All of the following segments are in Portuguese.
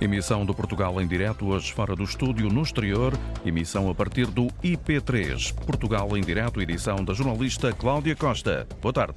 Emissão do Portugal em direto, hoje fora do estúdio, no exterior. Emissão a partir do IP3. Portugal em direto, edição da jornalista Cláudia Costa. Boa tarde.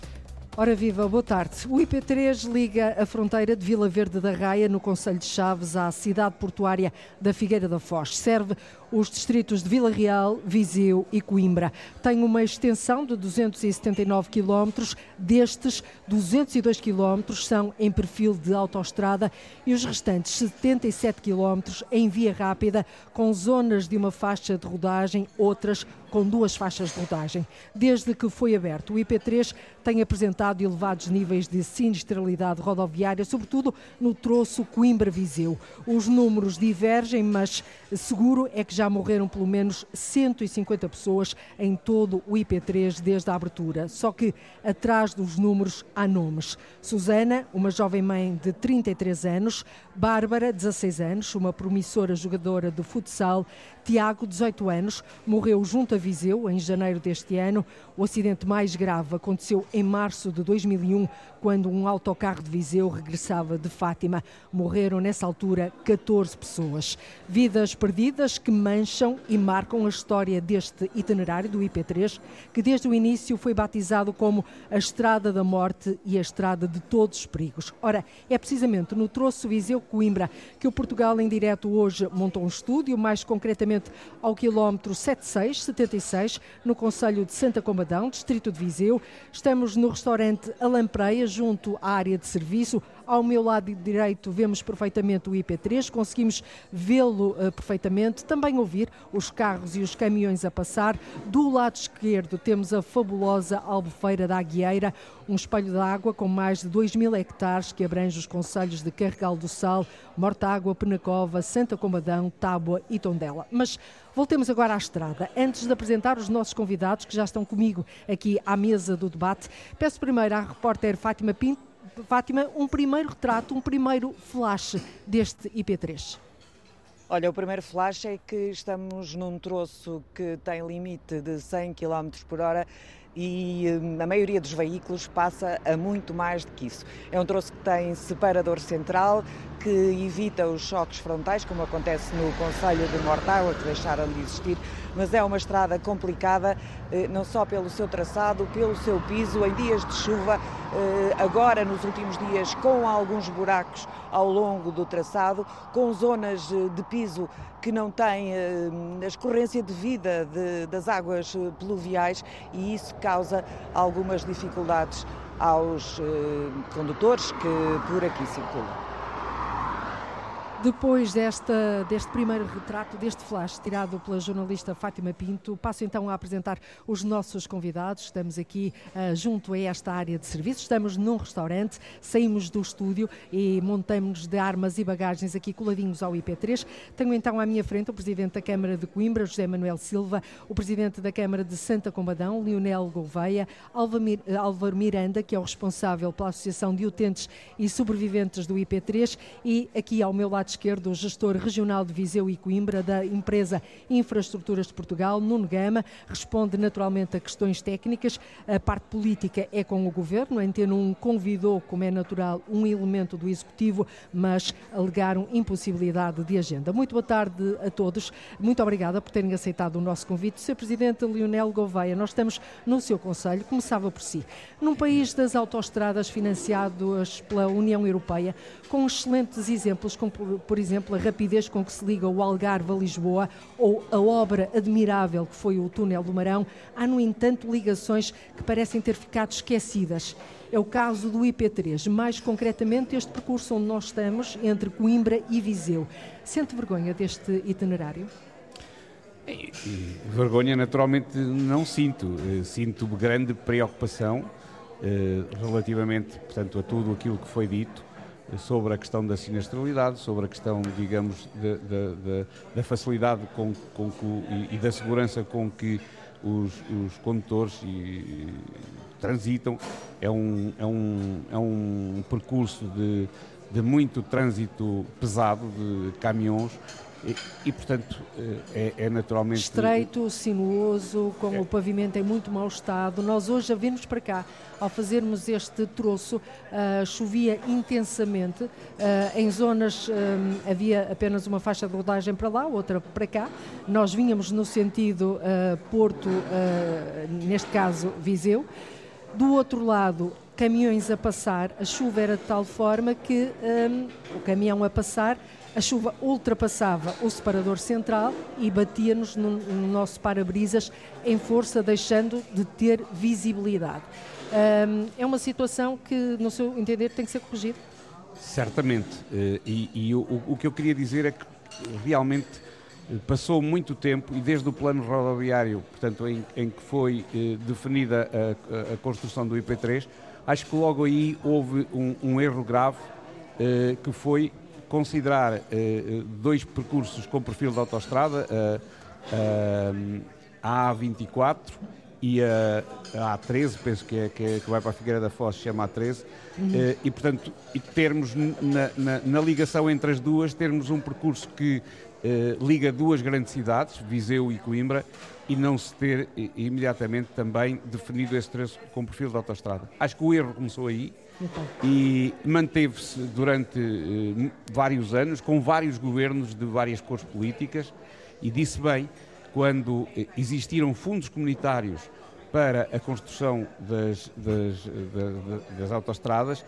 Ora viva, boa tarde. O IP3 liga a fronteira de Vila Verde da Raia, no Conselho de Chaves, à cidade portuária da Figueira da Foz. Serve os distritos de Vila Real, Viseu e Coimbra. Tem uma extensão de 279 quilómetros, destes 202 quilómetros são em perfil de autoestrada e os restantes 77 quilómetros em via rápida, com zonas de uma faixa de rodagem, outras com duas faixas de rodagem. Desde que foi aberto, o IP3 tem apresentado elevados níveis de sinistralidade rodoviária, sobretudo no troço Coimbra-Viseu. Os números divergem, mas seguro é que já morreram pelo menos 150 pessoas em todo o IP3 desde a abertura. Só que atrás dos números há nomes. Susana, uma jovem mãe de 33 anos, Bárbara, 16 anos, uma promissora jogadora de futsal, Tiago, 18 anos, morreu junto a Viseu em janeiro deste ano. O acidente mais grave aconteceu em março de 2001, quando um autocarro de Viseu regressava de Fátima. Morreram nessa altura 14 pessoas. Vidas perdidas que mancham e marcam a história deste itinerário do IP3, que desde o início foi batizado como a Estrada da Morte e a Estrada de Todos os Perigos. Ora, é precisamente no troço Viseu-Coimbra que o Portugal em direto hoje montou um estúdio, mais concretamente ao quilómetro 7676, no Conselho de Santa Combadão, distrito de Viseu. Estamos no restaurante Alampreia, junto à área de serviço. Ao meu lado direito vemos perfeitamente o IP3, conseguimos vê-lo uh, perfeitamente, também ouvir os carros e os caminhões a passar. Do lado esquerdo temos a fabulosa Albufeira da Aguieira, um espelho de água com mais de 2 mil hectares que abrange os conselhos de Carregal do Sal, Mortágua, Penacova, Santa Combadão, Tábua e Tondela. Mas voltemos agora à estrada. Antes de apresentar os nossos convidados que já estão comigo aqui à mesa do debate, peço primeiro à repórter Fátima Pinto Fátima, um primeiro retrato, um primeiro flash deste IP3. Olha, o primeiro flash é que estamos num troço que tem limite de 100 km por hora e hum, a maioria dos veículos passa a muito mais do que isso. É um troço que tem separador central, que evita os choques frontais, como acontece no Conselho de Mortágua, que deixaram de existir, mas é uma estrada complicada, eh, não só pelo seu traçado, pelo seu piso, em dias de chuva, eh, agora nos últimos dias, com alguns buracos ao longo do traçado, com zonas eh, de piso que não têm a escorrência devida de, das águas pluviais e isso causa algumas dificuldades aos condutores que por aqui circulam. Depois desta, deste primeiro retrato, deste flash tirado pela jornalista Fátima Pinto, passo então a apresentar os nossos convidados. Estamos aqui uh, junto a esta área de serviços, estamos num restaurante, saímos do estúdio e montamos de armas e bagagens aqui coladinhos ao IP3. Tenho então à minha frente o Presidente da Câmara de Coimbra, José Manuel Silva, o Presidente da Câmara de Santa Combadão, Lionel Gouveia, eh, Álvaro Miranda, que é o responsável pela Associação de Utentes e Sobreviventes do IP3, e aqui ao meu lado esquerdo, gestor regional de Viseu e Coimbra da empresa Infraestruturas de Portugal, Nuno Gama, responde naturalmente a questões técnicas. A parte política é com o governo. A Antena 1 convidou, como é natural, um elemento do executivo, mas alegaram impossibilidade de agenda. Muito boa tarde a todos. Muito obrigada por terem aceitado o nosso convite. Sr. Presidente Lionel Gouveia, nós estamos no seu Conselho. Começava por si. Num país das autoestradas financiadas pela União Europeia, com excelentes exemplos, como por exemplo, a rapidez com que se liga o Algarve a Lisboa ou a obra admirável que foi o Túnel do Marão, há, no entanto, ligações que parecem ter ficado esquecidas. É o caso do IP3, mais concretamente este percurso onde nós estamos, entre Coimbra e Viseu. Sente vergonha deste itinerário? Vergonha, naturalmente, não sinto. Eh, sinto grande preocupação eh, relativamente, portanto, a tudo aquilo que foi dito sobre a questão da sinistralidade, sobre a questão, digamos, de, de, de, da facilidade com, com que, e, e, da segurança com que os, os condutores e, e, transitam. É um, é um, é um percurso de, de muito trânsito pesado de caminhões E, e portanto, é, é, naturalmente. Estreito, sinuoso, com é. o pavimento em muito mau estado. Nós hoje, a virmos para cá, ao fazermos este troço, uh, chovia intensamente. Uh, em zonas um, havia apenas uma faixa de rodagem para lá, outra para cá. Nós vínhamos no sentido uh, Porto, neste caso Viseu. Do outro lado, caminhões a passar, a chuva era de tal forma que um, o caminhão a passar a chuva ultrapassava o separador central e batia-nos no, no, nosso para-brisas em força, deixando de ter visibilidade. Um, é uma situação que, no seu entender, tem que ser corrigida? Certamente. Eh, e, e o, o, que eu queria dizer é que realmente eh, passou muito tempo e desde o plano rodoviário, portanto, em, em que foi eh, definida a, a, construção do IP3, acho que logo aí houve um, um erro grave que foi considerar uh, dois percursos com perfil de autoestrada, uh, a A24 e a, a A13, penso que, é, que, é, que vai para a Figueira da Foz, se chama A13, uhum. uh, e portanto, e termos na, na, na, ligação entre as duas, termos um percurso que uh, liga duas grandes cidades, Viseu e Coimbra, e não se ter imediatamente também definido esse trecho com perfil de autoestrada. Acho que o erro começou aí. E manteve-se durante uh, vários anos, com vários governos de várias cores políticas, e disse bem, quando eh, existiram fundos comunitários para a construção das, das, das, das autoestradas, uh,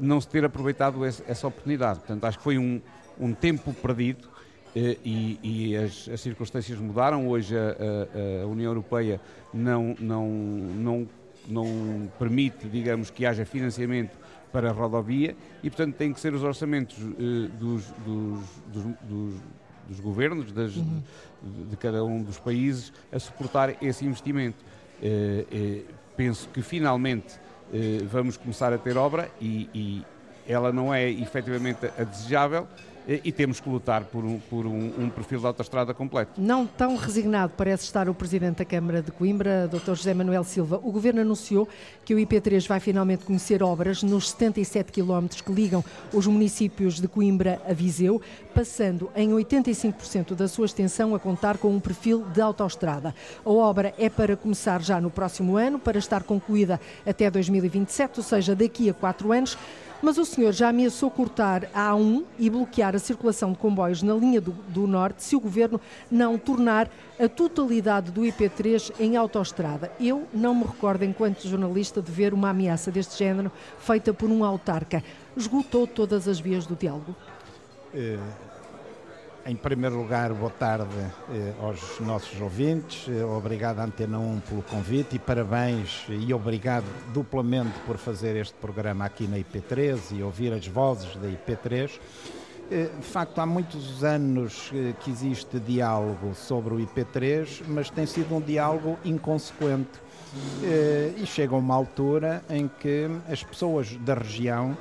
não se ter aproveitado essa, oportunidade. Portanto, acho que foi um, um tempo perdido e, e as, as, circunstâncias mudaram. Hoje a, a, a União Europeia não, não, não não permite, digamos, que haja financiamento para a rodovia e, portanto, tem que ser os orçamentos eh, dos, dos, dos, dos, governos das, uhum. de, de, cada um dos países a suportar esse investimento. Eh, eh, penso que finalmente eh, vamos começar a ter obra e, e ela não é efetivamente a desejável, e temos que lutar por um, por um, um perfil de autoestrada completo. Não tão resignado parece estar o Presidente da Câmara de Coimbra, Dr. José Manuel Silva. O Governo anunciou que o IP3 vai finalmente conhecer obras nos 77 quilómetros que ligam os municípios de Coimbra a Viseu, passando em 85% da sua extensão a contar com um perfil de autoestrada. A obra é para começar já no próximo ano, para estar concluída até 2027, ou seja, daqui a quatro anos. Mas o senhor já ameaçou cortar a A1 e bloquear a circulação de comboios na linha do, do Norte se o governo não tornar a totalidade do IP3 em autoestrada. Eu não me recordo, enquanto jornalista, de ver uma ameaça deste género feita por um autarca. Esgotou todas as vias do diálogo? É em primeiro lugar, boa tarde eh, aos nossos ouvintes. Eh, obrigado Antena 1 pelo convite e parabéns e obrigado duplamente por fazer este programa aqui na IP3 e ouvir as vozes da IP3. Eh, de facto, há muitos anos eh, que existe diálogo sobre o IP3, mas tem sido um diálogo inconsequente. Eh, e chega uma altura em que as pessoas da região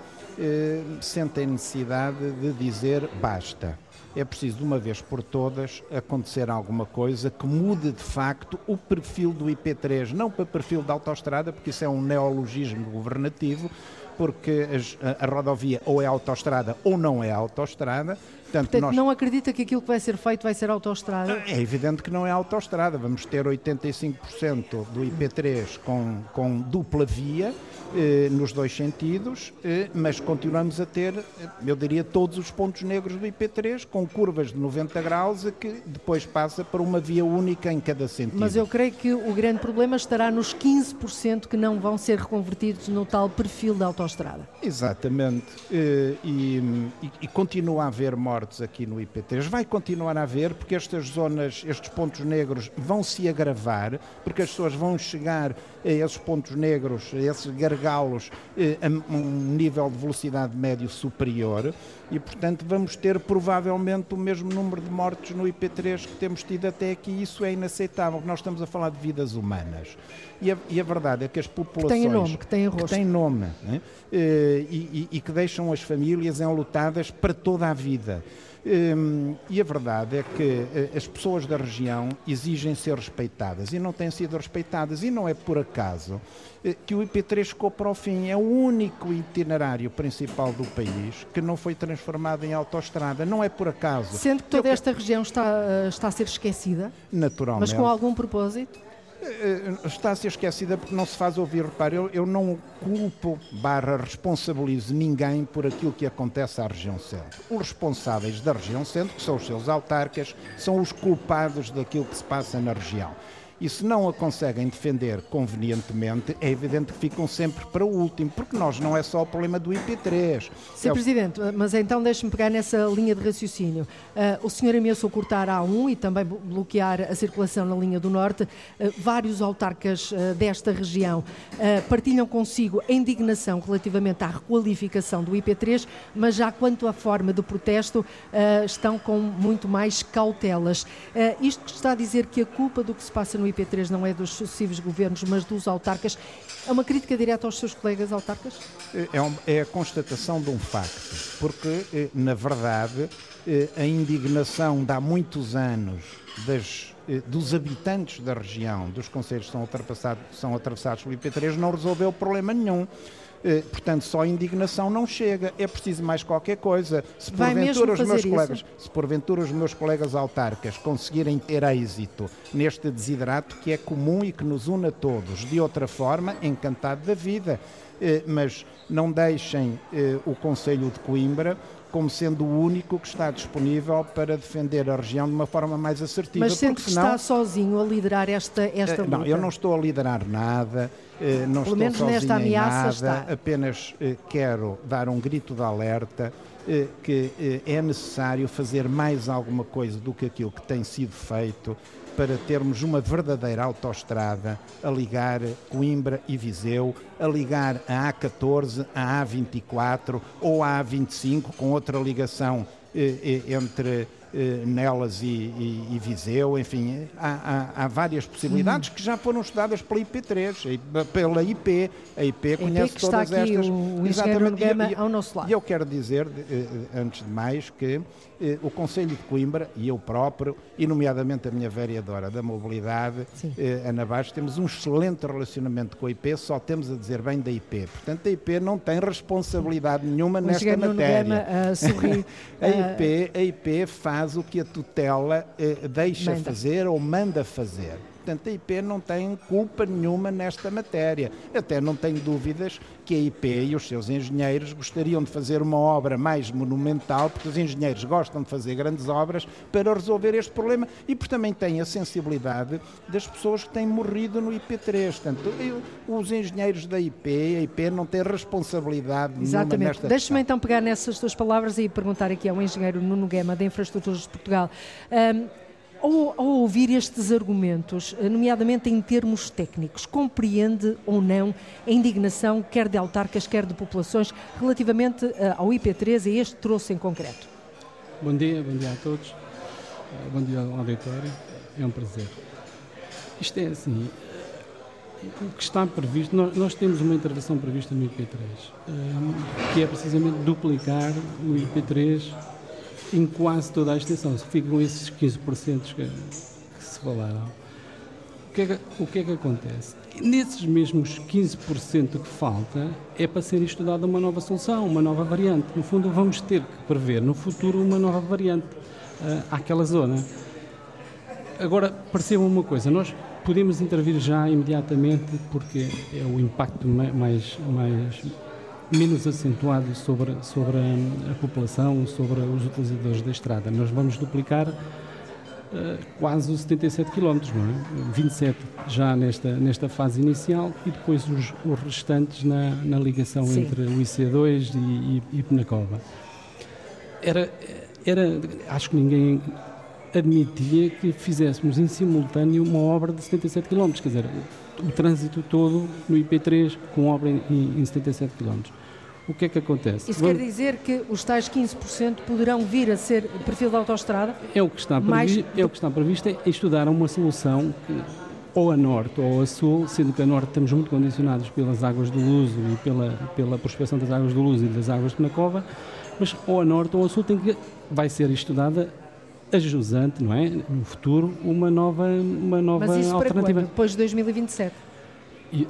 sentem necessidade de dizer basta é preciso de uma vez por todas acontecer alguma coisa que mude de facto o perfil do IP3, não para perfil da autoestrada, porque isso é um neologismo governativo, porque a, a, rodovia ou é autoestrada ou não é autoestrada. Portanto, Portanto nós... não acredita que aquilo que vai ser feito vai ser autoestrada? É evidente que não é autoestrada. Vamos ter 85% do IP3 com, com dupla via eh, nos dois sentidos, eh, mas continuamos a ter, eh, eu diria, todos os pontos negros do IP3 com curvas de 90 graus que depois passa para uma via única em cada sentido. Mas eu creio que o grande problema estará nos 15% que não vão ser reconvertidos no tal perfil da autoestrada. Exatamente. E, e, e continua a haver mortes aqui no IP3. Vai continuar a haver porque estas zonas, estes pontos negros vão se agravar, porque as pessoas vão chegar a esses pontos negros, a esses gargalos eh, a um nível de velocidade médio superior e, portanto, vamos ter provavelmente o mesmo número de mortes no IP3 que temos tido até aqui. Isso é inaceitável, nós estamos a falar de vidas humanas. E a, e a verdade é que as populações. Que têm nome, que têm rosto. Que têm nome né? e, e, e que deixam as famílias enlutadas para toda a vida. Hum, e a verdade é que eh, as pessoas da região exigem ser respeitadas e não têm sido respeitadas. E não é por acaso eh, que o IP3 ficou para o fim. É o único itinerário principal do país que não foi transformado em autoestrada. Não é por acaso. Sendo que toda esta região está, eh, está a ser esquecida? Naturalmente. Mas com algum propósito? Eh, está a ser esquecida porque não se faz ouvir. Repare, eu, eu não culpo barra responsabilizo ninguém por aquilo que acontece à região centro. Os responsáveis da região centro, que são os seus autarcas, são os culpados daquilo que se passa na região e se não a conseguem defender convenientemente, é evidente que ficam sempre para o último, porque nós não é só o problema do IP3. Sr. É o... Presidente, mas então deixe-me pegar nessa linha de raciocínio. Uh, o senhor ameaçou cortar a A1 e também bloquear a circulação na linha do Norte. Uh, vários autarcas uh, desta região partilham consigo a indignação relativamente à requalificação do IP3, mas já quanto à forma de protesto, estão com muito mais cautelas. isto está a dizer que a culpa do que se passa no IP IP3 não é dos sucessivos governos, mas dos autarcas. É uma crítica direta aos seus colegas autarcas? É, um, é a constatação de um facto, porque, eh, na verdade, eh, a indignação de há muitos anos das, eh, dos habitantes da região, dos conselhos que são, são atravessados pelo IP3, não resolveu problema nenhum. Eh, portanto, só indignação não chega, é preciso mais qualquer coisa. Se porventura, os meus colegas, se porventura os meus colegas autarcas conseguirem ter êxito neste desidrato que é comum e que nos une a todos, de outra forma, encantado da vida. Eh, mas não deixem eh, o Conselho de Coimbra como sendo o único que está disponível para defender a região de uma forma mais assertiva. Mas sente que senão... está sozinho a liderar esta, esta luta? Não, eu não estou a liderar nada. Eh, não Pelo menos nesta ameaça nada, está. apenas eh, quero dar um grito de alerta eh, que é necessário fazer mais alguma coisa do que aquilo que tem sido feito para termos uma verdadeira autoestrada a ligar Coimbra e Viseu, a ligar a A14, a A24 ou a A25 com outra ligação entre eh, Nelas e, e, e, Viseu, enfim, há, há, há várias possibilidades hum. que já foram estudadas pela IP3, pela IP. A IP conhece IP todas está aqui estas. O, Exatamente. Gama ao nosso lado. E eu quero dizer, eh, antes de mais, que eh, o Conselho de Coimbra e eu próprio, e nomeadamente a minha vereadora da Mobilidade, Ana Baixo, temos um excelente relacionamento com a IP, só temos a dizer bem da IP. Portanto, a IP não tem responsabilidade nenhuma o nesta matéria. Gama, uh, a, IP, a IP faz o que a tutela eh, deixa manda. fazer ou manda fazer. Portanto, a IP não tem culpa nenhuma nesta matéria. Até não tenho dúvidas que a IP e os seus engenheiros gostariam de fazer uma obra mais monumental, porque os engenheiros gostam de fazer grandes obras para resolver este problema e porque também têm a sensibilidade das pessoas que têm morrido no IP3. Portanto, eu, os engenheiros da IP, a IP não tem responsabilidade Exatamente. nenhuma nesta Deixe-me então pegar nessas suas palavras e perguntar aqui ao engenheiro Nuno Guema, da Infraestruturas de Portugal. Um, ao, ao, ouvir estes argumentos, eh, nomeadamente em termos técnicos, compreende ou não a indignação, quer de autarcas, quer de populações, relativamente eh, ao IP3 e este trouxe em concreto? Bom dia, bom dia a todos. Eh, bom dia ao auditório. É um prazer. Isto é assim, o que está previsto, nós, nós, temos uma intervenção prevista no IP3, que é precisamente duplicar o IP3 em quase toda a extensão. Ficam esses 15% que, que se falaram. O que, é que, o que é que acontece? Nesses mesmos 15% que falta, é para ser estudada uma nova solução, uma nova variante. No fundo, vamos ter que prever no futuro uma nova variante uh, àquela zona. Agora, percebam uma coisa, nós podemos intervir já imediatamente porque é o impacto mais, mais menos acentuado sobre, sobre a, população, sobre os utilizadores da estrada. Nós vamos duplicar uh, quase os 77 km, não é? 27 já nesta, nesta fase inicial e depois os, os restantes na, na ligação Sim. entre o IC2 e, e, e Penacova. Era, era, acho que ninguém admitia que fizéssemos em simultâneo uma obra de 77 km, quer dizer, o trânsito todo no IP3 com obra em, em 77 km o que é que acontece? Isso Vamos... quer dizer que os tais 15% poderão vir a ser perfil de autoestrada? É o que está previsto, mais... é o que está previsto é estudar uma solução que ou a norte ou a sul, sendo que a norte estamos muito condicionados pelas águas do Luso e pela, pela prospecção das águas do Luso e das águas de Penacova, mas ou a norte ou a sul tem que, vai ser estudada a jusante, não é? No futuro, uma nova, uma nova Mas isso alternativa. para quando? Depois de 2027?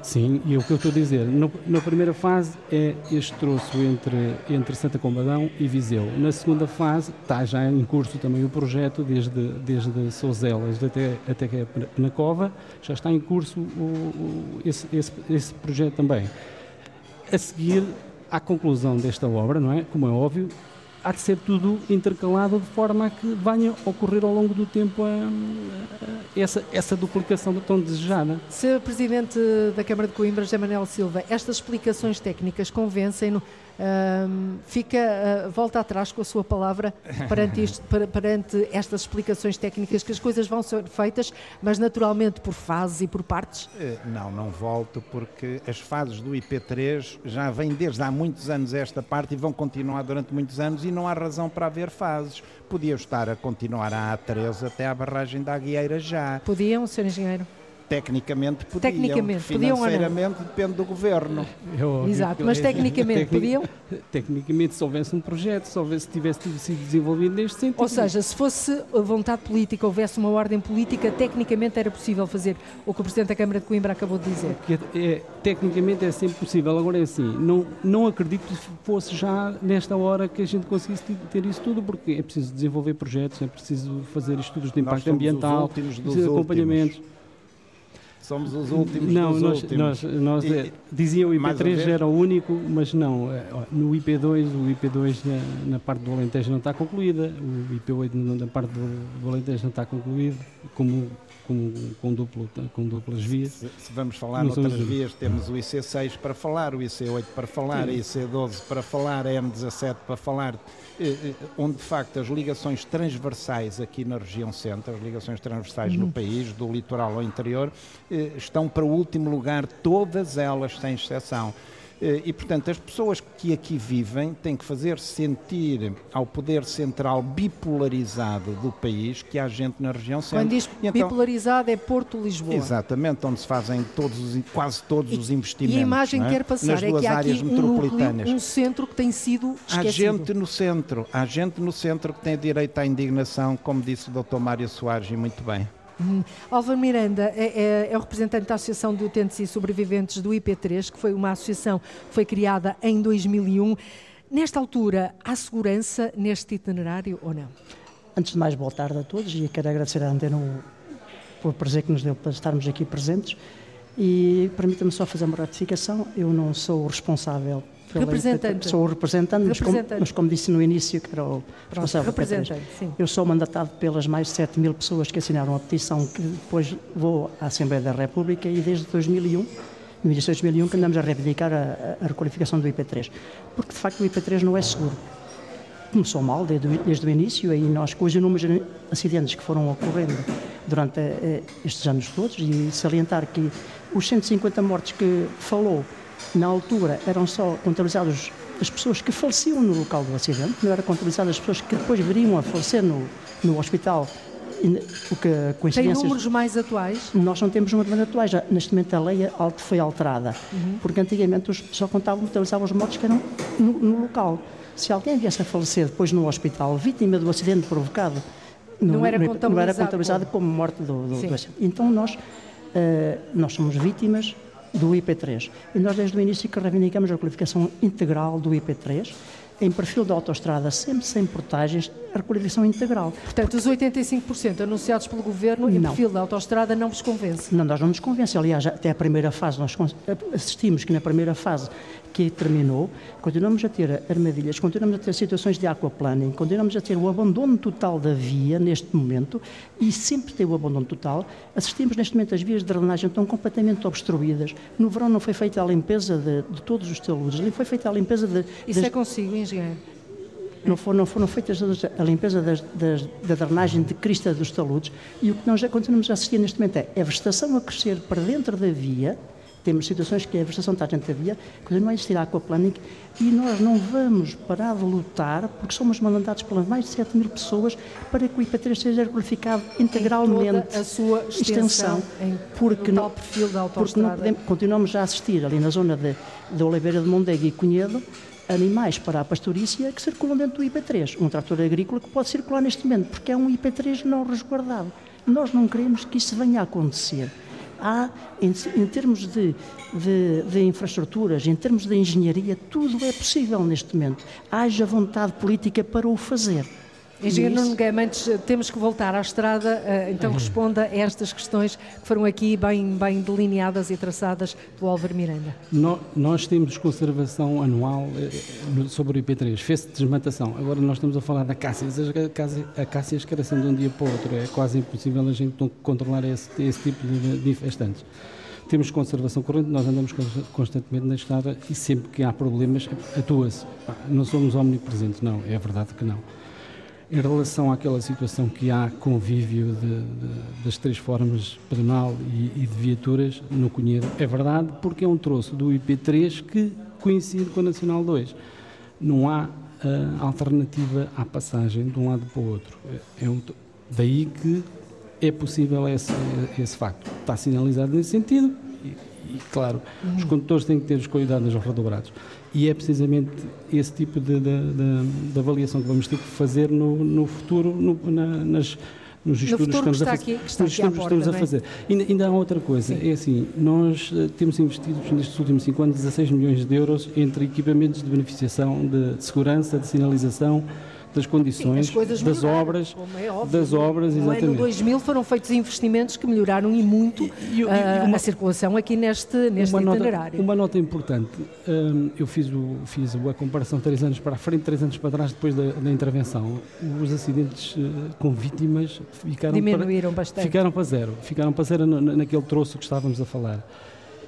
Sim, e é o que eu estou a dizer, no, na primeira fase é este troço entre, entre Santa Combadão e Viseu. Na segunda fase está já em curso também o projeto, desde, desde Souzelas até, até na Cova, já está em curso o, o, esse, esse, esse projeto também. A seguir, à conclusão desta obra, não é? Como é óbvio, há de ser tudo intercalado de forma a que venha ocorrer ao longo do tempo a, a, essa, essa duplicação tão desejada. Sr. Presidente da Câmara de Coimbra, José Manuel Silva, estas explicações técnicas convencem-no um, fica, uh, volta atrás com a sua palavra perante, isto, perante estas explicações técnicas que as coisas vão ser feitas, mas naturalmente por fases e por partes? Eh, não, não volto porque as fases do IP3 já vêm desde há muitos anos esta parte e vão continuar durante muitos anos e não há razão para haver fases. Podia estar a continuar a A13 até à barragem da Aguieira já. Podiam, Sr. Engenheiro? Tecnicamente podiam. Tecnicamente, financeiramente podiam depende do governo. É Exato, mas tecnicamente podiam? Tecnicamente, se houvesse um projeto, se houvesse, tivesse sido desenvolvido neste sentido. Ou seja, se fosse vontade política, houvesse uma ordem política, tecnicamente era possível fazer o que o Presidente da Câmara de Coimbra acabou de dizer. É, é, tecnicamente é sempre possível. Agora é assim, não, não acredito que fosse já nesta hora que a gente conseguisse ter isso tudo, porque é preciso desenvolver projetos, é preciso fazer estudos de impacto ambiental, acompanhamentos. Últimos. Somos os últimos não, dos nós, últimos. Nós, nós e, diziam o IP3 era o único, mas não. Eh, no IP2, o IP2 na, na, parte do Alentejo não está concluída, o IP8 na parte do, do Alentejo não está concluído, como com, com, duplo, com duplas vias. Se, se vamos falar noutras vias, temos o IC6 para falar, o IC8 para falar, Sim. IC12 para falar, a M17 para falar, eh, eh, onde de facto as ligações transversais aqui na região centro, as ligações transversais uhum. no país, do litoral ao interior, eh, estão para o último lugar, todas elas sem exceção. Eh, e, portanto, as pessoas que aqui vivem têm que fazer sentir ao poder central bipolarizado do país que há gente na região centro. Quando diz então, bipolarizado é Porto-Lisboa. Exatamente, onde se fazem todos os, quase todos os investimentos. E a imagem é? que quer passar Nas é que há aqui um, núcleo, um centro que tem sido esquecido. Há gente no centro, há gente no centro que tem direito à indignação, como disse o Dr. Mário Soares, e muito bem. Hum. Álvaro Miranda é, é, é, o representante da Associação de Utentes e Sobreviventes do IP3, que foi uma associação que foi criada em 2001. Nesta altura, há segurança neste itinerário ou não? Antes de mais, boa tarde a todos e quero agradecer à Antena por prazer que nos deu para estarmos aqui presentes. E permita-me só fazer uma ratificação: eu não sou responsável representante. Sou o representante, mas como, mas como, disse no início, que era o responsável representante, sim. Eu sou mandatado pelas mais de 7 mil pessoas que assinaram a petição que depois vou à Assembleia da República e desde 2001, no início de 2001, que andamos a reivindicar a, a requalificação do IP3. Porque, de facto, o IP3 não é seguro. Começou mal desde, desde o início, e nós, com os inúmeros acidentes que foram ocorrendo durante eh, estes anos todos, e salientar que os 150 mortes que falou na altura eram só contabilizadas as pessoas que faleciam no local do acidente, não eram contabilizadas as pessoas que depois viriam a falecer no, no hospital. O que, coincidências... Tem números mais atuais? Nós não temos números mais atuais. Já, neste momento a lei foi alterada, uhum. porque antigamente só contavam, contabilizavam os mortos que eram no, no, local. Se alguém viesse a falecer depois no hospital, vítima do acidente provocado, não, não, era, não era contabilizado como, como morte do, do, do acidente. Então nós, uh, nós somos vítimas do IP3. E nós, desde o início, que reivindicamos a qualificação integral do IP3, em perfil de autoestrada, sempre sem portagens, a qualificação integral. Portanto, os 85% anunciados pelo Governo em não. perfil de autoestrada não vos convence? Não, nós não nos convence. Aliás, até a primeira fase, nós assistimos que na primeira fase que terminou, continuamos a ter armadilhas, continuamos a ter situações de aquaplaning, continuamos a ter o abandono total da via neste momento e sempre tem o abandono total. Assistimos neste momento as vias de drenagem estão completamente obstruídas. No verão não foi feita a limpeza de, de todos os taludes, ali foi feita a limpeza de... Isso das... é consigo, engenheiro? Não foram, não foram feitas a limpeza das, das, da drenagem de crista dos taludes e o que nós já continuamos a assistir neste momento é a vegetação a crescer para dentro da via Temos situações que a vegetação está dentro da via, quando não existir aquaplaning e nós não vamos parar de lutar, porque somos mandados pelas mais de 7 mil pessoas, para que o IP3 seja qualificado integralmente. a sua extensão, em porque tal perfil da Porque não podemos, continuamos a assistir ali na zona de, de Oliveira de Mondego e Cunhedo, animais para a pastorícia que circulam dentro do IP3. Um trator agrícola que pode circular neste momento, porque é um IP3 não resguardado. Nós não queremos que isso venha a acontecer. Há, em, em termos de, de, de, infraestruturas, em termos de engenharia, tudo é possível neste momento. Haja vontade política para o fazer. Engenheiro Nuno Guimarães, temos que voltar à estrada, eh, então uhum. responda a estas questões que foram aqui bem, bem delineadas e traçadas do Álvaro Miranda. nós temos conservação anual eh, sobre o IP3, fez-se desmatação. Agora nós estamos a falar da Cássias. A Cássias crescem de um dia para o outro, é quase impossível a gente controlar esse, esse tipo de, de infestantes temos conservação corrente, nós andamos constantemente na estrada e sempre que há problemas atua-se. Não somos omnipresentes, não, é verdade que não. Em relação àquela situação que há convívio de, de, das três formas pedonal e, e, de viaturas no Cunhedo, é verdade, porque é um troço do IP3 que coincide com a Nacional 2. Não há uh, alternativa à passagem de um lado para o outro. É, é um, daí que é possível esse, esse facto. Está sinalizado nesse sentido e, e claro, os condutores têm que ter os cuidados redobrados e é precisamente esse tipo de, de, de, de, avaliação que vamos ter que fazer no, no futuro, no, na, nas, nos estudos que estamos, que a, aqui, que está nos estudos porta, estamos é? a fazer. E ainda há outra coisa, Sim. é assim, nós eh, temos investido nestes últimos cinco anos 16 milhões de euros entre equipamentos de beneficiação de, de segurança, de sinalização, das condições, Sim, das obras, é óbvio, das obras, exatamente. No ano 2000 foram feitos investimentos que melhoraram e muito e, e, e ah, uma, a circulação aqui neste, neste uma itinerário. Nota, uma nota importante, um, eu fiz, o, fiz a comparação três anos para a frente, três anos para trás, depois da, da intervenção. Os acidentes uh, com vítimas ficaram Diminuíram para, bastante. Ficaram para zero, ficaram para zero naquele troço que estávamos a falar.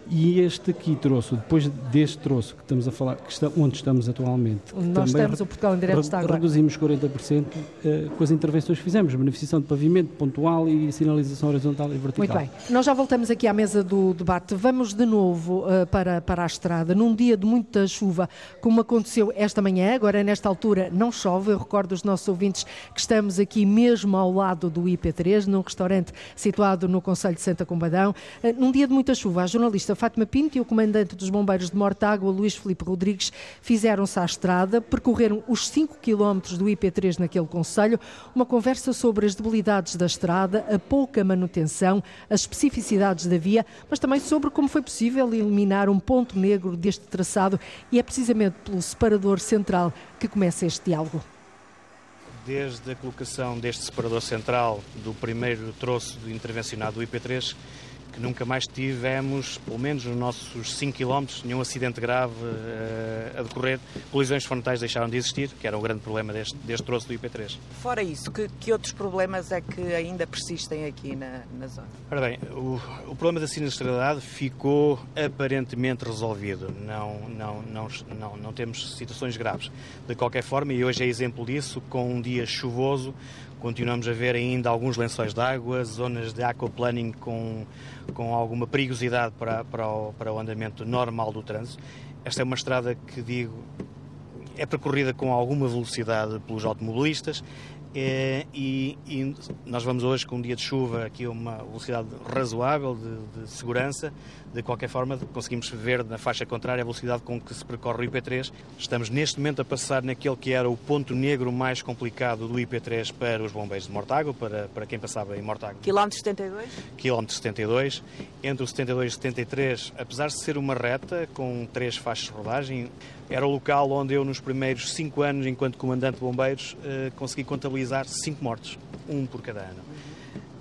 E este aqui troço, depois deste troço que estamos a falar, que está, onde estamos atualmente, nós estamos, o Portugal em direto está agora. reduzimos 40% uh, eh, com as intervenções que fizemos, beneficiação de pavimento pontual e sinalização horizontal e vertical. Muito bem, nós já voltamos aqui à mesa do debate. Vamos de novo uh, para, para a estrada, num dia de muita chuva, como aconteceu esta manhã, agora nesta altura não chove, eu recordo os nossos ouvintes que estamos aqui mesmo ao lado do IP3, num restaurante situado no Conselho de Santa Combadão, uh, num dia de muita chuva, a jornalista Fátima Pinto e o comandante dos bombeiros de Mortágua, Luís Felipe Rodrigues, fizeram-se à estrada, percorreram os 5 quilómetros do IP3 naquele conselho, uma conversa sobre as debilidades da estrada, a pouca manutenção, as especificidades da via, mas também sobre como foi possível eliminar um ponto negro deste traçado e é precisamente pelo separador central que começa este diálogo. Desde a colocação deste separador central do primeiro troço intervencionado do IP3, que nunca mais tivemos, pelo menos nos nossos 5 km, nenhum acidente grave uh, a decorrer. Colisões frontais deixaram de existir, que era o grande problema deste, deste troço do IP3. Fora isso, que, que outros problemas é que ainda persistem aqui na, na zona? Ora bem, o, o problema da sinistralidade ficou aparentemente resolvido. Não, não, não, não, não temos situações graves. De qualquer forma, e hoje é exemplo disso, com um dia chuvoso, continuamos a ver ainda alguns lençóis de água, zonas de aquaplaning com, com alguma perigosidade para, para, o, para o andamento normal do trânsito. Esta é uma estrada que digo é percorrida com alguma velocidade pelos automobilistas é, e, e, nós vamos hoje com um dia de chuva aqui a uma velocidade razoável de, de, segurança. De qualquer forma, conseguimos ver na faixa contrária a velocidade com que se percorre o IP3. Estamos neste momento a passar naquele que era o ponto negro mais complicado do IP3 para os bombeiros de Mortágua, para, para quem passava em Mortágua. Quilómetro 72? Quilómetro 72. Entre o 72 e o 73, apesar de ser uma reta com três faixas de rodagem, era o local onde eu, nos primeiros cinco anos, enquanto comandante de bombeiros, eh, consegui contabilizar cinco mortes, um por cada ano.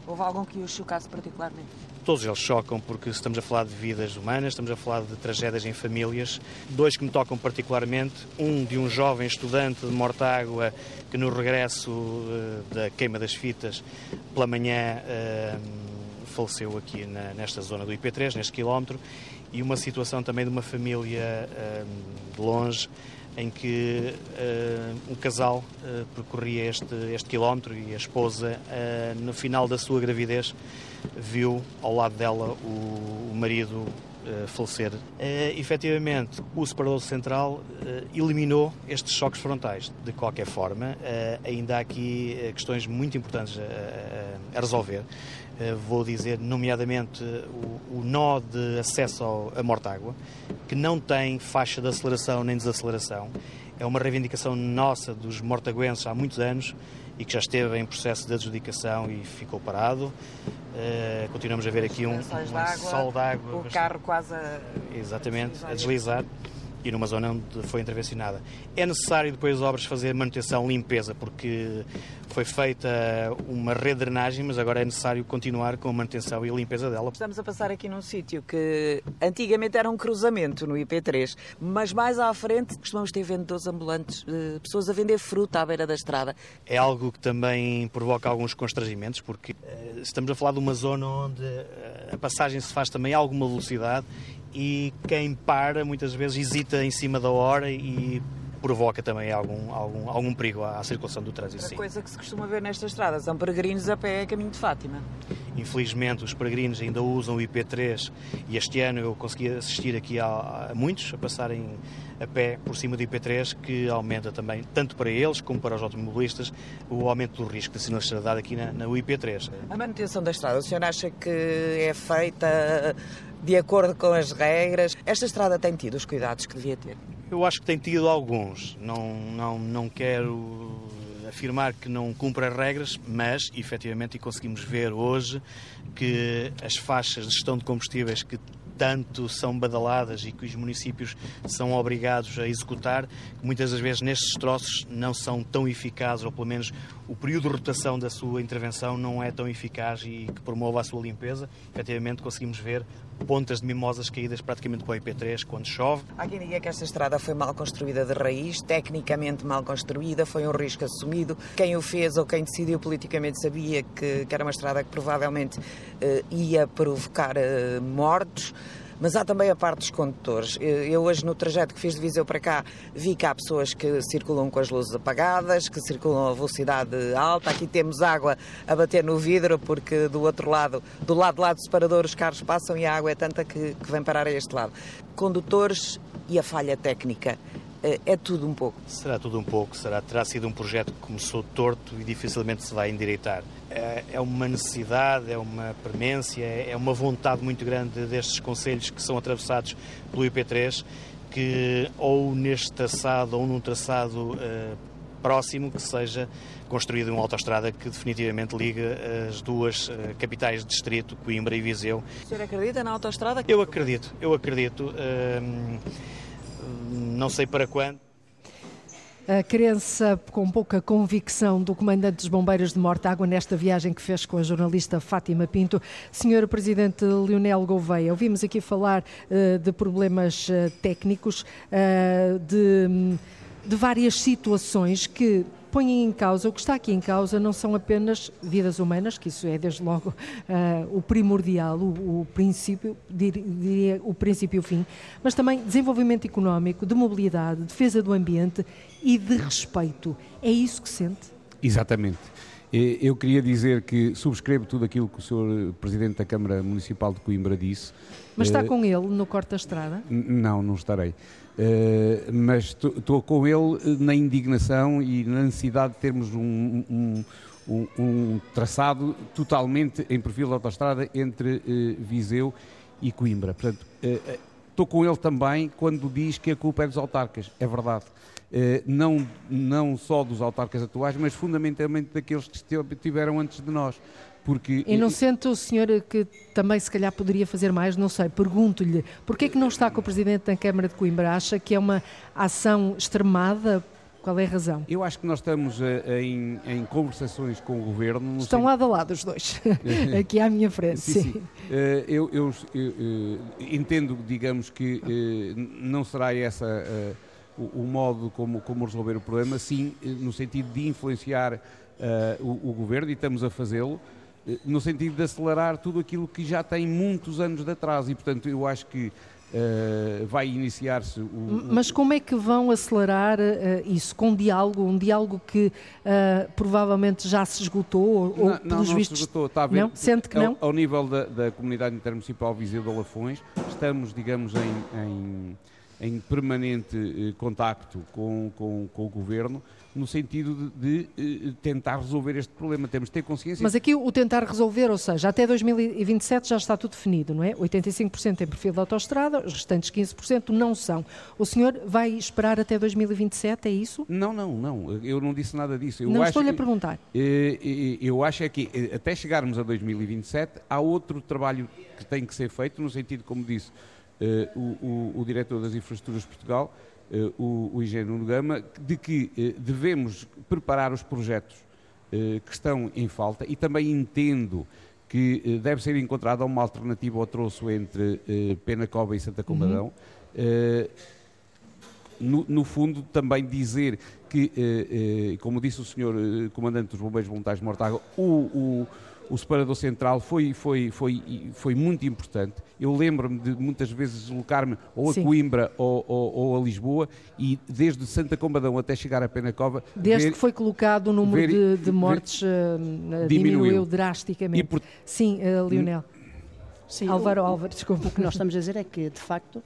Houve algum que o chocasse particularmente? Todos eles chocam porque estamos a falar de vidas humanas, estamos a falar de tragédias em famílias. Dois que me tocam particularmente, um de um jovem estudante de Mortágua que no regresso uh, da queima das fitas pela manhã uh, faleceu aqui na, nesta zona do IP3, neste quilómetro, e uma situação também de uma família uh, de longe em que uh, um casal uh, percorria este, este quilómetro e a esposa, no final da sua gravidez, viu ao lado dela o, o marido falecer. Uh, efetivamente, o separador central eliminou estes choques frontais. De qualquer forma, ainda há aqui questões muito importantes a, a resolver. Vou dizer, nomeadamente, o, o nó de acesso ao, a Mortágua, que não tem faixa de aceleração nem desaceleração. É uma reivindicação nossa dos mortaguenses há muitos anos e que já esteve em processo de adjudicação e ficou parado. Uh, continuamos a ver aqui um, um sol d'água. O carro quase a... Exatamente, a deslizar e numa zona onde foi intervencionada. É necessário depois obras fazer manutenção, limpeza, porque foi feita uma rede de drenagem, mas agora é necessário continuar com a manutenção e a limpeza dela. Estamos a passar aqui num sítio que antigamente era um cruzamento no IP3, mas mais à frente costumamos ter vendedores ambulantes, eh, pessoas a vender fruta à beira da estrada. É algo que também provoca alguns constrangimentos, porque eh, estamos a falar de uma zona onde eh, a passagem se faz também a alguma velocidade e quem para muitas vezes hesita em cima da hora e provoca também algum, algum, algum perigo à, circulação do trânsito. A coisa que se costuma ver nesta estrada são peregrinos a pé a caminho de Fátima. Infelizmente, os peregrinos ainda usam o IP3 e este ano eu consegui assistir aqui a, a muitos a passarem a pé por cima do IP3, que aumenta também, tanto para eles como para os automobilistas, o aumento do risco de sinalização aqui na, na IP3. A manutenção da estrada, o senhor acha que é feita de acordo com as regras. Esta estrada tem tido os cuidados que devia ter? Eu acho que tem tido alguns. Não, não, não quero afirmar que não cumpre as regras, mas efetivamente e conseguimos ver hoje que as faixas de gestão de combustíveis que tanto são badaladas e que os municípios são obrigados a executar, que muitas das vezes nestes troços não são tão eficazes, ou pelo menos o período de rotação da sua intervenção não é tão eficaz e que promova a sua limpeza. Efetivamente conseguimos ver pontas de mimosas caídas praticamente para o IP3 quando chove. Há quem diga que esta estrada foi mal construída de raiz, tecnicamente mal construída, foi um risco assumido. Quem o fez ou quem decidiu politicamente sabia que, que era uma estrada que provavelmente uh, ia provocar uh, mortos mas há também a parte dos condutores. Eu hoje no trajeto que fiz de Viseu para cá vi que há pessoas que circulam com as luzes apagadas, que circulam a velocidade alta. Aqui temos água a bater no vidro porque do outro lado, do lado lá do separador, os carros passam e a água é tanta que, que vem parar a este lado. Condutores e a falha técnica é tudo um pouco. Será tudo um pouco, será, terá sido um projeto que começou torto e dificilmente se vai endireitar. É, é uma necessidade, é uma premência, é, é uma vontade muito grande destes conselhos que são atravessados pelo IP3, que ou neste traçado ou num traçado uh, próximo que seja construída uma autoestrada que definitivamente liga as duas uh, capitais de distrito, Coimbra e Viseu. O senhor acredita na autoestrada? Eu acredito, eu acredito. Uh, não sei para quando a crença com pouca convicção do comandante dos bombeiros de Mortágua nesta viagem que fez com a jornalista Fátima Pinto. Senhor Presidente Leonel Gouveia, ouvimos aqui falar uh, de problemas uh, técnicos, uh, de, de várias situações que põem em causa, o que está aqui em causa não são apenas vidas humanas, que isso é desde logo uh, o primordial, o, o princípio, diria o princípio e o fim, mas também desenvolvimento económico, de mobilidade, defesa do ambiente e de respeito. É isso que sente? Exatamente. Eu queria dizer que subscrevo tudo aquilo que o Sr. Presidente da Câmara Municipal de Coimbra disse. Mas está eh, com ele no Corte da Estrada? Não, não estarei. Uh, mas estou com ele na indignação e na necessidade de termos um, um, um, um traçado totalmente em perfil de autostrada entre uh, Viseu e Coimbra. Portanto, estou uh, com ele também quando diz que a culpa é dos autarcas. É verdade. não, não só dos autarcas atuais, mas fundamentalmente daqueles que estiveram antes de nós. Porque... E não sente o senhor que também se calhar poderia fazer mais? Não sei, pergunto-lhe, porquê é que não está com o Presidente da Câmara de Coimbra? Acha que é uma ação extremada? Qual é a razão? Eu acho que nós estamos eh, em, em conversações com o Governo... Estão sei... lado a lado os dois, aqui à minha frente. Sim, sim. sim. Uh, eu, eu, eu uh, entendo, digamos, que não será essa o, o, modo como, como resolver o problema, sim, no sentido de influenciar o, o Governo, e estamos a fazê-lo, no sentido de acelerar tudo aquilo que já tem muitos anos de atraso e, portanto, eu acho que Uh, vai iniciar-se o, o, Mas como é que vão acelerar uh, isso? Com diálogo? Um diálogo que uh, provavelmente já se esgotou? Ou, não, pelos não vistos... se esgotou. Está a ver, não? Sente que ao, não? Ao nível da, da Comunidade Intermunicipal Viseu de Alafões, estamos, digamos, em, em, em permanente contacto com, com, com o Governo no sentido de, de, eh, tentar resolver este problema. Temos de ter consciência. Mas aqui o tentar resolver, ou seja, até 2027 já está tudo definido, não é? 85% em perfil de autoestrada, os restantes 15% não são. O senhor vai esperar até 2027, é isso? Não, não, não. Eu não disse nada disso. Eu não estou-lhe a perguntar. Eh, eh, eu acho é que até chegarmos a 2027 há outro trabalho que tem que ser feito, no sentido, como disse o, o, o diretor das infraestruturas de Portugal, o, o engenheiro Nuno Gama, de que uh, devemos preparar os projetos uh, que estão em falta e também entendo que deve ser encontrada uma alternativa ao troço entre Penacova e Santa Combadão. Uhum. No, no, fundo, também dizer que, como disse o senhor Comandante dos Bombeiros Voluntários de Mortágua, o, o o separador central foi, foi, foi, foi muito importante. Eu lembro-me de muitas vezes deslocar-me ou a Sim. Coimbra ou, ou, ou, a Lisboa e desde Santa Combadão até chegar a Penacova. Desde ver, que foi colocado o número ver, de, de, mortes ver, uh, diminuiu. diminuiu. drasticamente. Por... Sim, uh, Lionel. Sim, Álvaro Álvares, desculpa. O que nós estamos a dizer é que, de facto,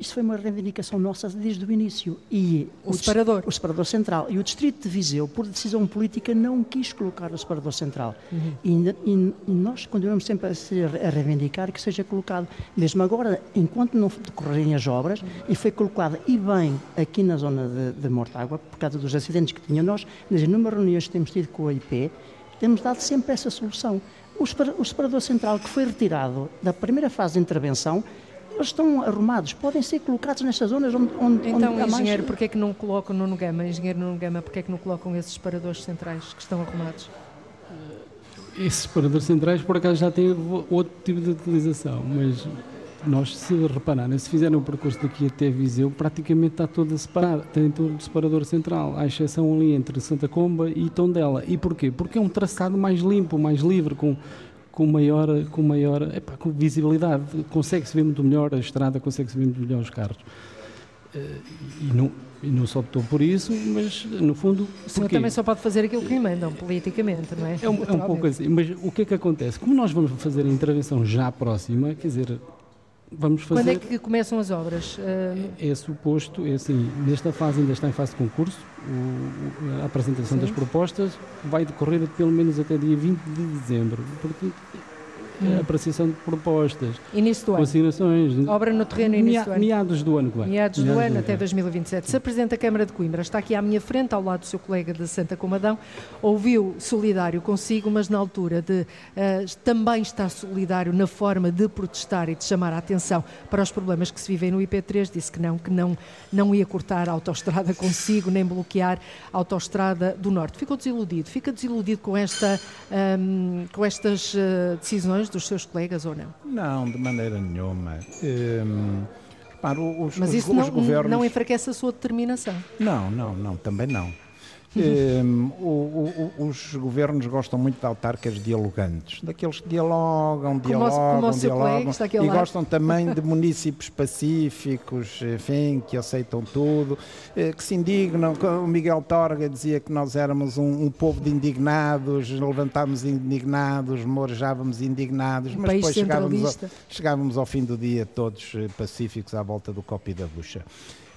isso foi uma reivindicação nossa desde o início. E o, o separador. O separador central. E o Distrito de Viseu, por decisão política, não quis colocar o separador central. Uhum. E, e, nós continuamos sempre a, ser, a, reivindicar que seja colocado. Mesmo agora, enquanto não decorrerem as obras, e foi colocado e bem aqui na zona de, de Mortágua, por causa dos acidentes que tinha nós, nas inúmeras reuniões que temos tido com a IP, temos dado sempre essa solução. O separador central que foi retirado da primeira fase de intervenção eles estão arrumados, podem ser colocados nestas zonas onde, onde Então, onde engenheiro, mais... porquê é que não colocam no Gama, engenheiro Nuno Gama, porquê é que não colocam esses separadores centrais que estão arrumados? Esses separadores centrais, por acaso, já têm outro tipo de utilização, mas nós, se repararem, se fizerem o percurso daqui até Viseu, praticamente está todo separado, tem todo o separador central, à exceção ali entre Santa Comba e Tondela. E porquê? Porque é um traçado mais limpo, mais livre, com com maior, com maior epá, com visibilidade. Consegue-se ver muito melhor a estrada, consegue-se ver muito melhor os carros. Eh, e não, e não só optou por isso, mas no fundo. Senhor também só pode fazer aquilo que lhe mandam, politicamente, não é? É um, é um pouco assim. Mas o que é que acontece? Como nós vamos fazer a intervenção já próxima, quer dizer, vamos fazer. Quando é que começam as obras? É, é suposto, é assim, nesta fase ainda está em fase de concurso, o, a apresentação Sim. das propostas vai decorrer pelo menos até dia 20 de dezembro. Portanto, hum. apreciação de propostas, início do consignações, ano. obra no terreno início do ano. Meados do ano vem. Meados, meados do, ano, até 2027. Se a Presidente da Câmara de Coimbra está aqui à minha frente, ao lado do seu colega de Santa Comadão, ouviu solidário consigo, mas na altura de uh, também estar solidário na forma de protestar e de chamar a atenção para os problemas que se vivem no IP3, disse que não, que não, não ia cortar a autoestrada consigo, nem bloquear a autoestrada do Norte. Ficou desiludido, fica desiludido com, esta, um, com estas uh, decisões dos seus colegas ou não? Não, de maneira nenhuma. Hum, os, Mas isso os, não, os governos... não enfraquece a sua determinação? Não, não, não, também não. Um, o, o, os governos gostam muito de autarcas dialogantes, daqueles que dialogam, dialogam, como dialogam e lado. gostam também de municípios pacíficos, enfim, que aceitam tudo, eh, que se indignam. O Miguel Torga dizia que nós éramos um, um povo de indignados, levantámos indignados, morejávamos indignados, mas depois chegávamos ao, chegávamos ao fim do dia todos eh, pacíficos à volta do copo e da bucha.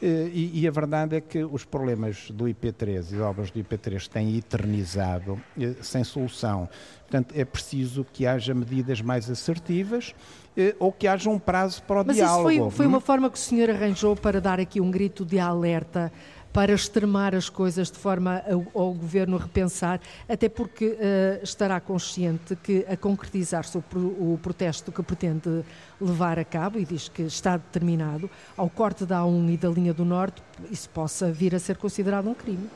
Eh, e, e, a verdade é que os problemas do IP3 e obras do IP3 têm eternizado eh, sem solução. Portanto, é preciso que haja medidas mais assertivas eh, ou que haja um prazo para o Mas diálogo. Mas isso foi, foi uma forma que o senhor arranjou para dar aqui um grito de alerta para extremar as coisas de forma ao, ao governo repensar, até porque uh, estará consciente que a concretizar-se o, o, protesto que pretende levar a cabo e diz que está determinado ao corte da A1 e da linha do Norte, isso possa vir a ser considerado um crime.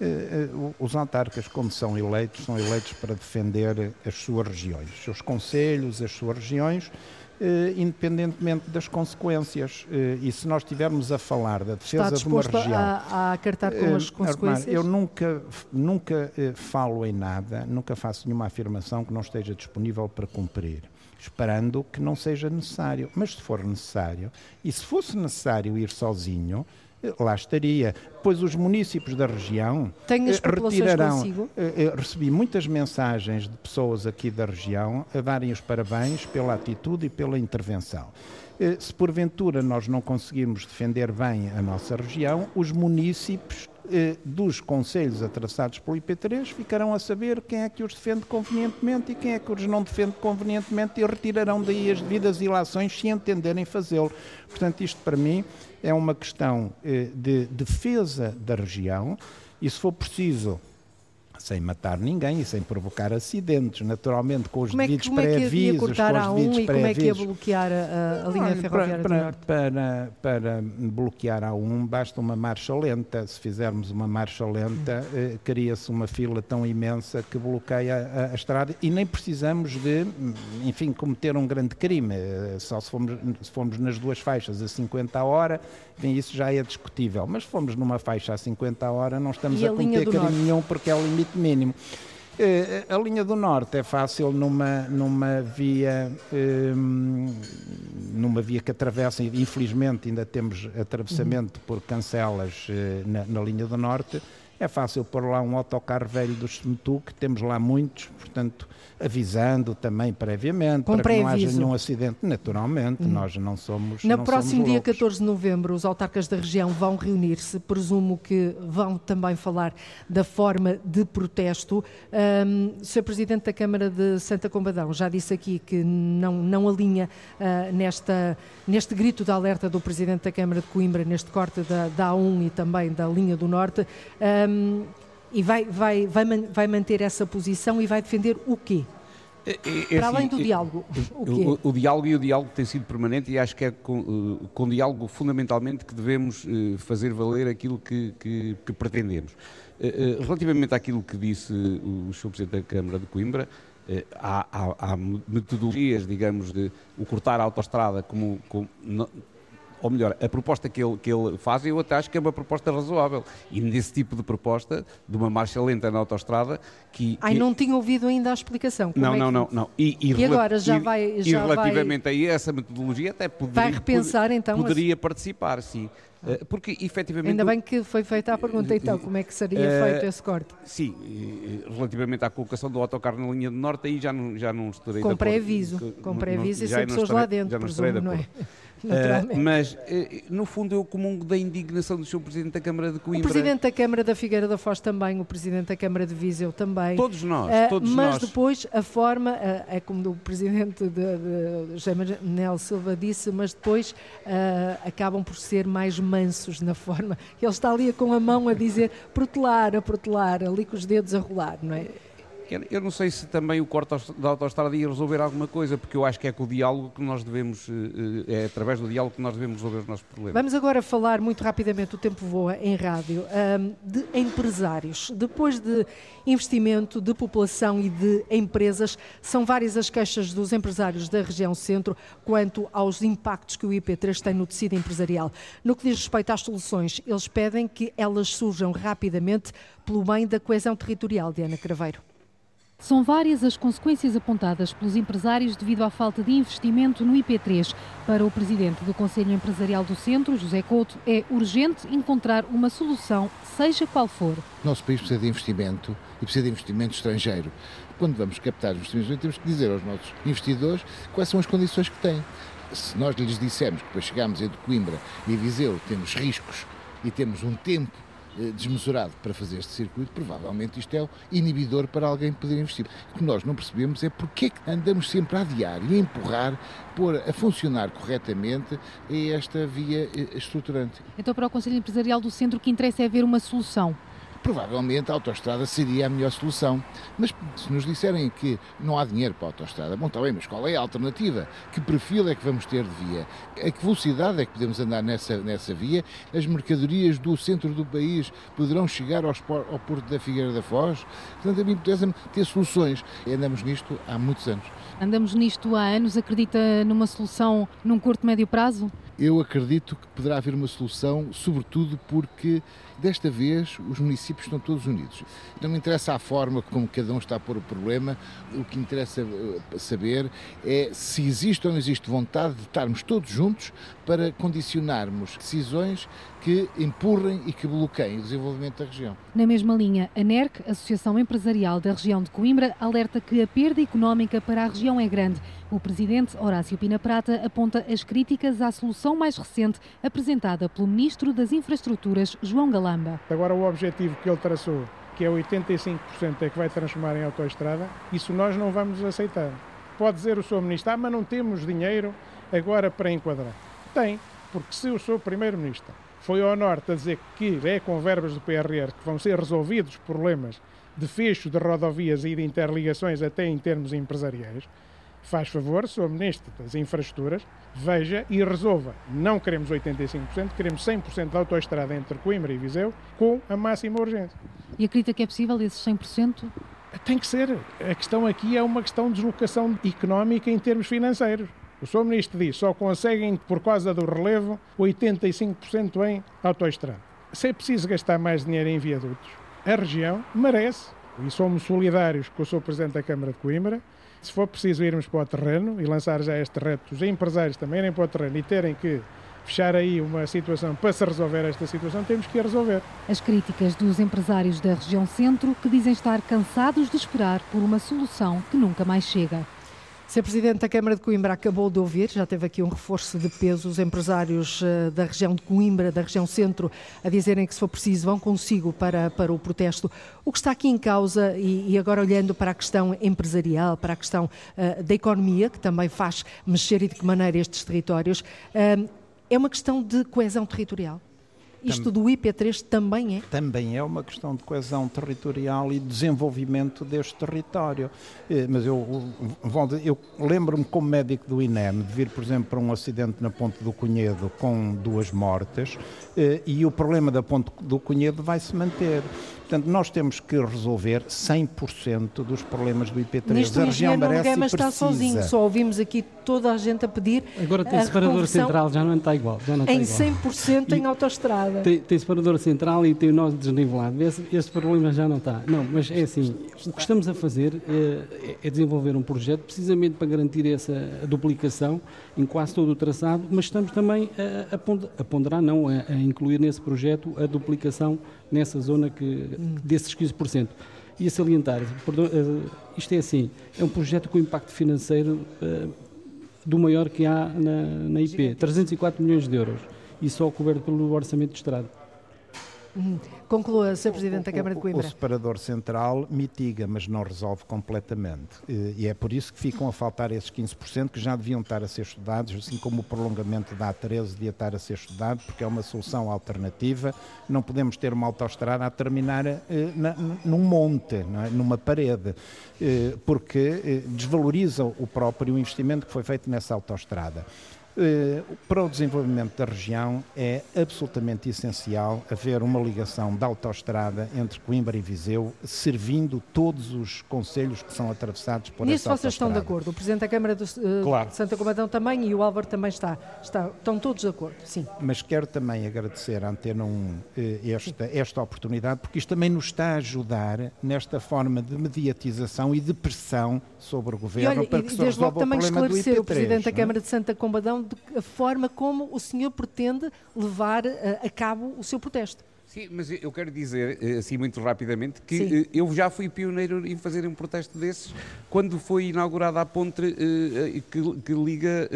Eh, eh, os autarcas, quando são eleitos, são eleitos para defender as suas regiões, os seus conselhos, as suas regiões independentemente das consequências. Eh, e se nós estivermos a falar da defesa de uma região... A, a acartar com eh, as consequências? Eu nunca, nunca falo em nada, nunca faço nenhuma afirmação que não esteja disponível para cumprir. esperando que não seja necessário. Mas se for necessário, e se fosse necessário ir sozinho, lá estaria. Pois os municípios da região Tem as retirarão. Consigo? Recebi muitas mensagens de pessoas aqui da região a darem os parabéns pela atitude e pela intervenção. Se porventura nós não conseguirmos defender bem a nossa região, os municípios eh, dos conselhos atraçados pelo IP3 ficarão a saber quem é que os defende convenientemente e quem é que os não defende convenientemente e retirarão daí as devidas ilações se entenderem fazê-lo. Portanto, isto para mim é uma questão eh, de defesa da região e, se for preciso sem matar ninguém e sem provocar acidentes, naturalmente com os como devidos é que, como é que ia cortar a um e como é que ia bloquear a, a linha ferroviária para, do Norte? Para, para, bloquear a um basta uma marcha lenta. Se fizermos uma marcha lenta, eh, cria-se uma fila tão imensa que bloqueia a, a, estrada e nem precisamos de, enfim, cometer um grande crime. Eh, só se formos, se formos nas duas faixas a 50 a hora, bem, isso já é discutível. Mas se formos numa faixa a 50 a hora, não estamos e a, a cometer crime nenhum porque é o limite mínimo. Eh, a linha do norte é fácil numa, numa via um, numa via que atravessa, infelizmente ainda temos atravessamento por cancelas uh, na, na, linha do norte, é fácil pôr lá um autocarro velho do Semetuc, temos lá muitos, portanto avisando também previamente Com para que não haja nenhum acidente. Naturalmente, hum. nós não somos. No próximo somos dia loucos. 14 de novembro, os autarcas da região vão reunir-se. Presumo que vão também falar da forma de protesto. Um, Sr. Presidente da Câmara de Santa Combadão já disse aqui que não, não alinha uh, nesta, neste grito de alerta do Presidente da Câmara de Coimbra, neste corte da, da A1 e também da linha do Norte. Um, e vai, vai, vai, vai manter essa posição e vai defender o quê? É, é, é Para além assim, do é, diálogo, o, o, o, diálogo e o diálogo tem sido permanente e acho que é com, uh, com diálogo fundamentalmente que devemos uh, fazer valer aquilo que, que, que pretendemos. Uh, relativamente àquilo que disse o Sr. Presidente da Câmara de Coimbra, há, há, há, metodologias, digamos, de o cortar a autostrada como, como ou melhor, a proposta que ele, que ele faz, eu até acho que é uma proposta razoável. E nesse tipo de proposta, de uma marcha lenta na autostrada, que... Ai, não tinha ouvido ainda a explicação. Não, é não, que... não, não. E, e, e agora já vai... Já e relativamente vai... a essa metodologia até poderia... Vai repensar então... Poderia participar, sim. Eh, porque efetivamente. Ainda bem que foi feita a pergunta então, como é que seria uh, feito esse corte? Sim, relativamente à colocação do autocarro na linha do norte, aí já não, já não estarei Com pré-aviso, com pré-aviso e sem pessoas lá dentro, presumo, não é? Uh, mas, uh, no fundo, eu comungo da indignação do Sr. Presidente da Câmara de Coimbra. O Presidente da Câmara da Figueira da Foz também, o Presidente da Câmara de Viseu também. Todos nós, uh, todos mas nós. Mas depois a forma, é como o Presidente de, de, José Manuel Silva disse, mas depois acabam por ser mais mansos na forma. Ele está ali com a mão a dizer protelar, a protelar, ali com os dedos a rolar, não é? Eu não sei se também o corte da autostrada ia resolver alguma coisa, porque eu acho que é com o diálogo que nós devemos, eh, eh, é através do diálogo que nós devemos resolver os nossos problemas. Vamos agora falar muito rapidamente, o tempo voa em rádio, de empresários. Depois de investimento, de população e de empresas, são várias as queixas dos empresários da região centro quanto aos impactos que o IP3 tem no tecido empresarial. No que diz respeito às soluções, eles pedem que elas surjam rapidamente pelo bem da coesão territorial, Diana Craveiro. São várias as consequências apontadas pelos empresários devido à falta de investimento no IP3. Para o presidente do Conselho Empresarial do Centro, José Couto, é urgente encontrar uma solução, seja qual for. Nosso país precisa de investimento e precisa de investimento estrangeiro. Quando vamos captar investimentos, temos que dizer aos nossos investidores quais são as condições que têm. Se nós lhes dissermos que depois chegamos entre Coimbra e Viseu, temos riscos e temos um tempo desmesurado para fazer este circuito, provavelmente isto é inibidor para alguém poder investir. O que nós não percebemos é porque é que andamos sempre a adiar e a empurrar, pôr a funcionar corretamente esta via eh, estruturante. Então, para o Conselho Empresarial do Centro, o que interessa é ver uma solução provavelmente a autoestrada seria a melhor solução. Mas se nos disserem que não há dinheiro para a autoestrada, bom, está bem, mas qual é a alternativa? Que perfil é que vamos ter de via? A que velocidade é que podemos andar nessa, nessa via? As mercadorias do centro do país poderão chegar ao, ao Porto da Figueira da Foz? Portanto, a mim interessa ter soluções. E andamos nisto há muitos anos. Andamos nisto há anos. Acredita numa solução num curto, médio prazo? Eu acredito que poderá haver uma solução, sobretudo porque desta vez os municípios estão todos unidos. Não me interessa a forma como cada um está a pôr o problema, o que interessa eh, saber é se existe ou não existe vontade de estarmos todos juntos para condicionarmos decisões que empurrem e que bloqueiem o desenvolvimento da região. Na mesma linha, a NERC, Associação Empresarial da Região de Coimbra, alerta que a perda económica para a região é grande. O presidente Horácio Pina Prata aponta as críticas à solução mais recente apresentada pelo Ministro das Infraestruturas, João Galamba. Agora, o objetivo que ele traçou, que é 85% é que vai transformar em autoestrada, isso nós não vamos aceitar. Pode dizer o Sr. Ministro, ah, mas não temos dinheiro agora para enquadrar. Tem, porque se o Sr. Primeiro-Ministro foi ao Norte a dizer que é com verbas do PRR que vão ser resolvidos problemas de fecho de rodovias e de interligações até em termos empresariais, faz favor, Sr. Ministro das Infraestruturas, veja e resolva. Não queremos 85%, queremos 100% da autoestrada entre Coimbra e Viseu com a máxima urgência. E acredita que é possível esses 100%? Tem que ser. A questão aqui é uma questão de deslocação económica em termos financeiros. O Sr. Ministro diz só conseguem, por causa do relevo, 85% em autoestrada. Se é preciso gastar mais dinheiro em viadutos, a região merece, e somos solidários com o Sr. Presidente da Câmara de Coimbra, se for preciso irmos para o terreno e lançar já este reto, os empresários também irem para o terreno e terem que fechar aí uma situação para se resolver esta situação, temos que a resolver. As críticas dos empresários da região centro que dizem estar cansados de esperar por uma solução que nunca mais chega. Sr. Presidente da Câmara de Coimbra acabou de ouvir, já teve aqui um reforço de peso, os empresários eh, da região de Coimbra, da região centro, a dizerem que se for preciso vão consigo para, para o protesto. O que está aqui em causa, e, e agora olhando para a questão empresarial, para a questão uh, da economia, que também faz mexer e de que maneira estes territórios, uh, é uma questão de coesão territorial? Isto do IP3 também é? Também é uma questão de coesão territorial e desenvolvimento deste território. Eh, mas eu, eu lembro-me como médico do INEM de vir, por exemplo, para um acidente na Ponte do Cunhedo com duas mortes eh, e o problema da Ponte do Cunhedo vai se manter. Portanto, nós temos que resolver 100% dos problemas do IP3. Neste a região merece e está sozinho, só ouvimos aqui toda a gente a pedir Agora tem a separador central, já não está igual. Já não em está igual. 100% em autoestrada. Tem, tem separador central e tem o nó desnivelado. Esse, esse problema já não está. Não, mas é assim, o que estamos a fazer é, é desenvolver um projeto precisamente para garantir essa duplicação em quase todo o traçado, mas estamos também a, a ponderar, não, a, a incluir nesse projeto a duplicação nessa zona que, desses 15%. E a salientar, perdão, uh, isto é assim, é um projeto com impacto financeiro uh, do maior que há na, na IP, 304 milhões de euros, e só coberto pelo orçamento de Estado. Uhum. Conclua, Sr. Presidente da Câmara de Coimbra. O, separador central mitiga, mas não resolve completamente. E é por isso que ficam a faltar esses 15% que já deviam estar a ser estudados, assim como o prolongamento da A13 devia estar a ser estudado, porque é uma solução alternativa. Não podemos ter uma autoestrada a terminar eh, na, num monte, é? numa parede, eh, porque eh, desvaloriza o próprio investimento que foi feito nessa autoestrada. Eh, para o desenvolvimento da região é absolutamente essencial haver uma ligação da autoestrada entre Coimbra e Viseu, servindo todos os conselhos que são atravessados por Nisso essa vocês estão de acordo. O Presidente da Câmara de, uh, claro. de Santa Comadão também e o Álvaro também está, está. Estão todos de acordo, sim. Mas quero também agradecer à Antena 1 eh, esta, esta oportunidade, porque isto também nos está a ajudar nesta forma de mediatização e de pressão sobre o Governo e olha, para que se resolva o problema do IP3. também esclarecer o Presidente da é? Câmara de Santa Combadão de a forma como o senhor pretende levar eh, a cabo o seu protesto. Sim, mas eu quero dizer, eh, assim muito rapidamente, que Sim. Eh, eu já fui pioneiro em fazer um protesto desses quando foi inaugurada a ponte que, que liga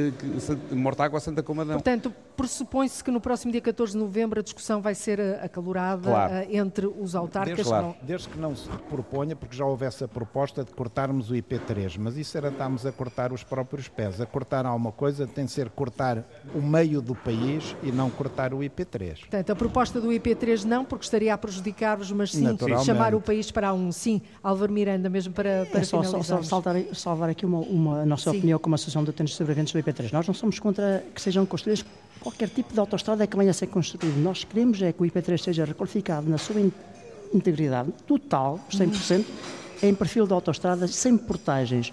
Mortágua a Santa Comadão. Portanto, pressupõe-se que no próximo dia 14 de novembro a discussão vai ser acalorada claro. entre os autarcas. Desde, claro. não... desde que não se proponha, porque já houve essa proposta de cortarmos o IP3, mas isso era estarmos a cortar os próprios pés. A cortar alguma coisa tem de ser cortar o meio do país e não cortar o IP3. Portanto, a proposta do IP3 não, porque estaria a prejudicar-vos, mas sim chamar o país para um sim. Álvaro Miranda, mesmo para, para é só, só, só saltar, salvar aqui uma, uma a nossa sim. opinião como Associação de Utentes Sobreviventes do IP3. Nós não somos contra que sejam construídas qualquer tipo de autostrada que venha a ser construído. Nós queremos é que o IP3 seja requalificado na sua integridade total, 100%, em perfil de autostrada, sem portagens,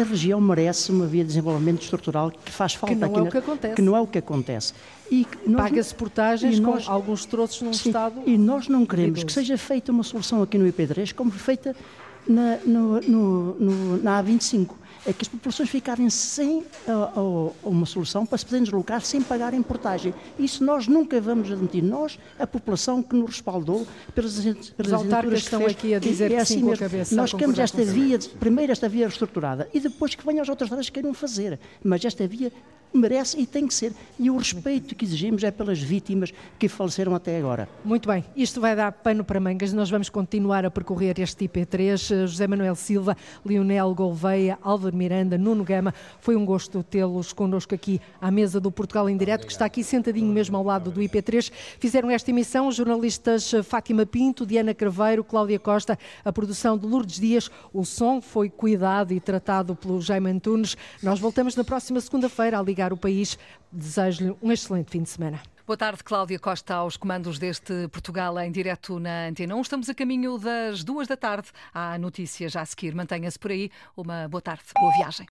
a região merece uma via de desenvolvimento estrutural que faz falta que não aqui é o que acontece. que não é o que acontece. Paga-se portagens nós, com alguns troços num sim, estado. E nós não queremos que seja feita uma solução aqui no IP3 como feita na, no, no, no, na A25 é que as populações ficarem sem uh, uh, uma solução para se poderem deslocar sem pagar em portagem. Isso nós nunca vamos admitir. Nós, a população que nos respaldou pelas, pelas autarcas estão fez, aqui a dizer é que assim sim mesmo. cabeça. Nós queremos esta via, primeiro esta via reestruturada e depois que venham as outras áreas que queiram fazer. Mas esta via merece e tem que ser. E o respeito que exigimos é pelas vítimas que faleceram até agora. Muito bem, isto vai dar pano para mangas. Nós vamos continuar a percorrer este IP3. José Manuel Silva, Lionel Gouveia, Álvaro Miranda, Nuno Gama. Foi um gosto tê-los connosco aqui à mesa do Portugal em Direto, que está aqui sentadinho mesmo ao lado do IP3. Fizeram esta emissão os jornalistas Fátima Pinto, Diana Craveiro, Cláudia Costa, a produção de Lourdes Dias. O som foi cuidado e tratado pelo Jaime Antunes. Nós voltamos na próxima segunda-feira a ligar o país. Desejo-lhe um excelente fim de semana. Boa tarde, Cláudia Costa, aos comandos deste Portugal em direto na Antena 1. Estamos a caminho das duas da tarde. Há notícias já a seguir. Mantenha-se por aí. Uma boa tarde, boa viagem.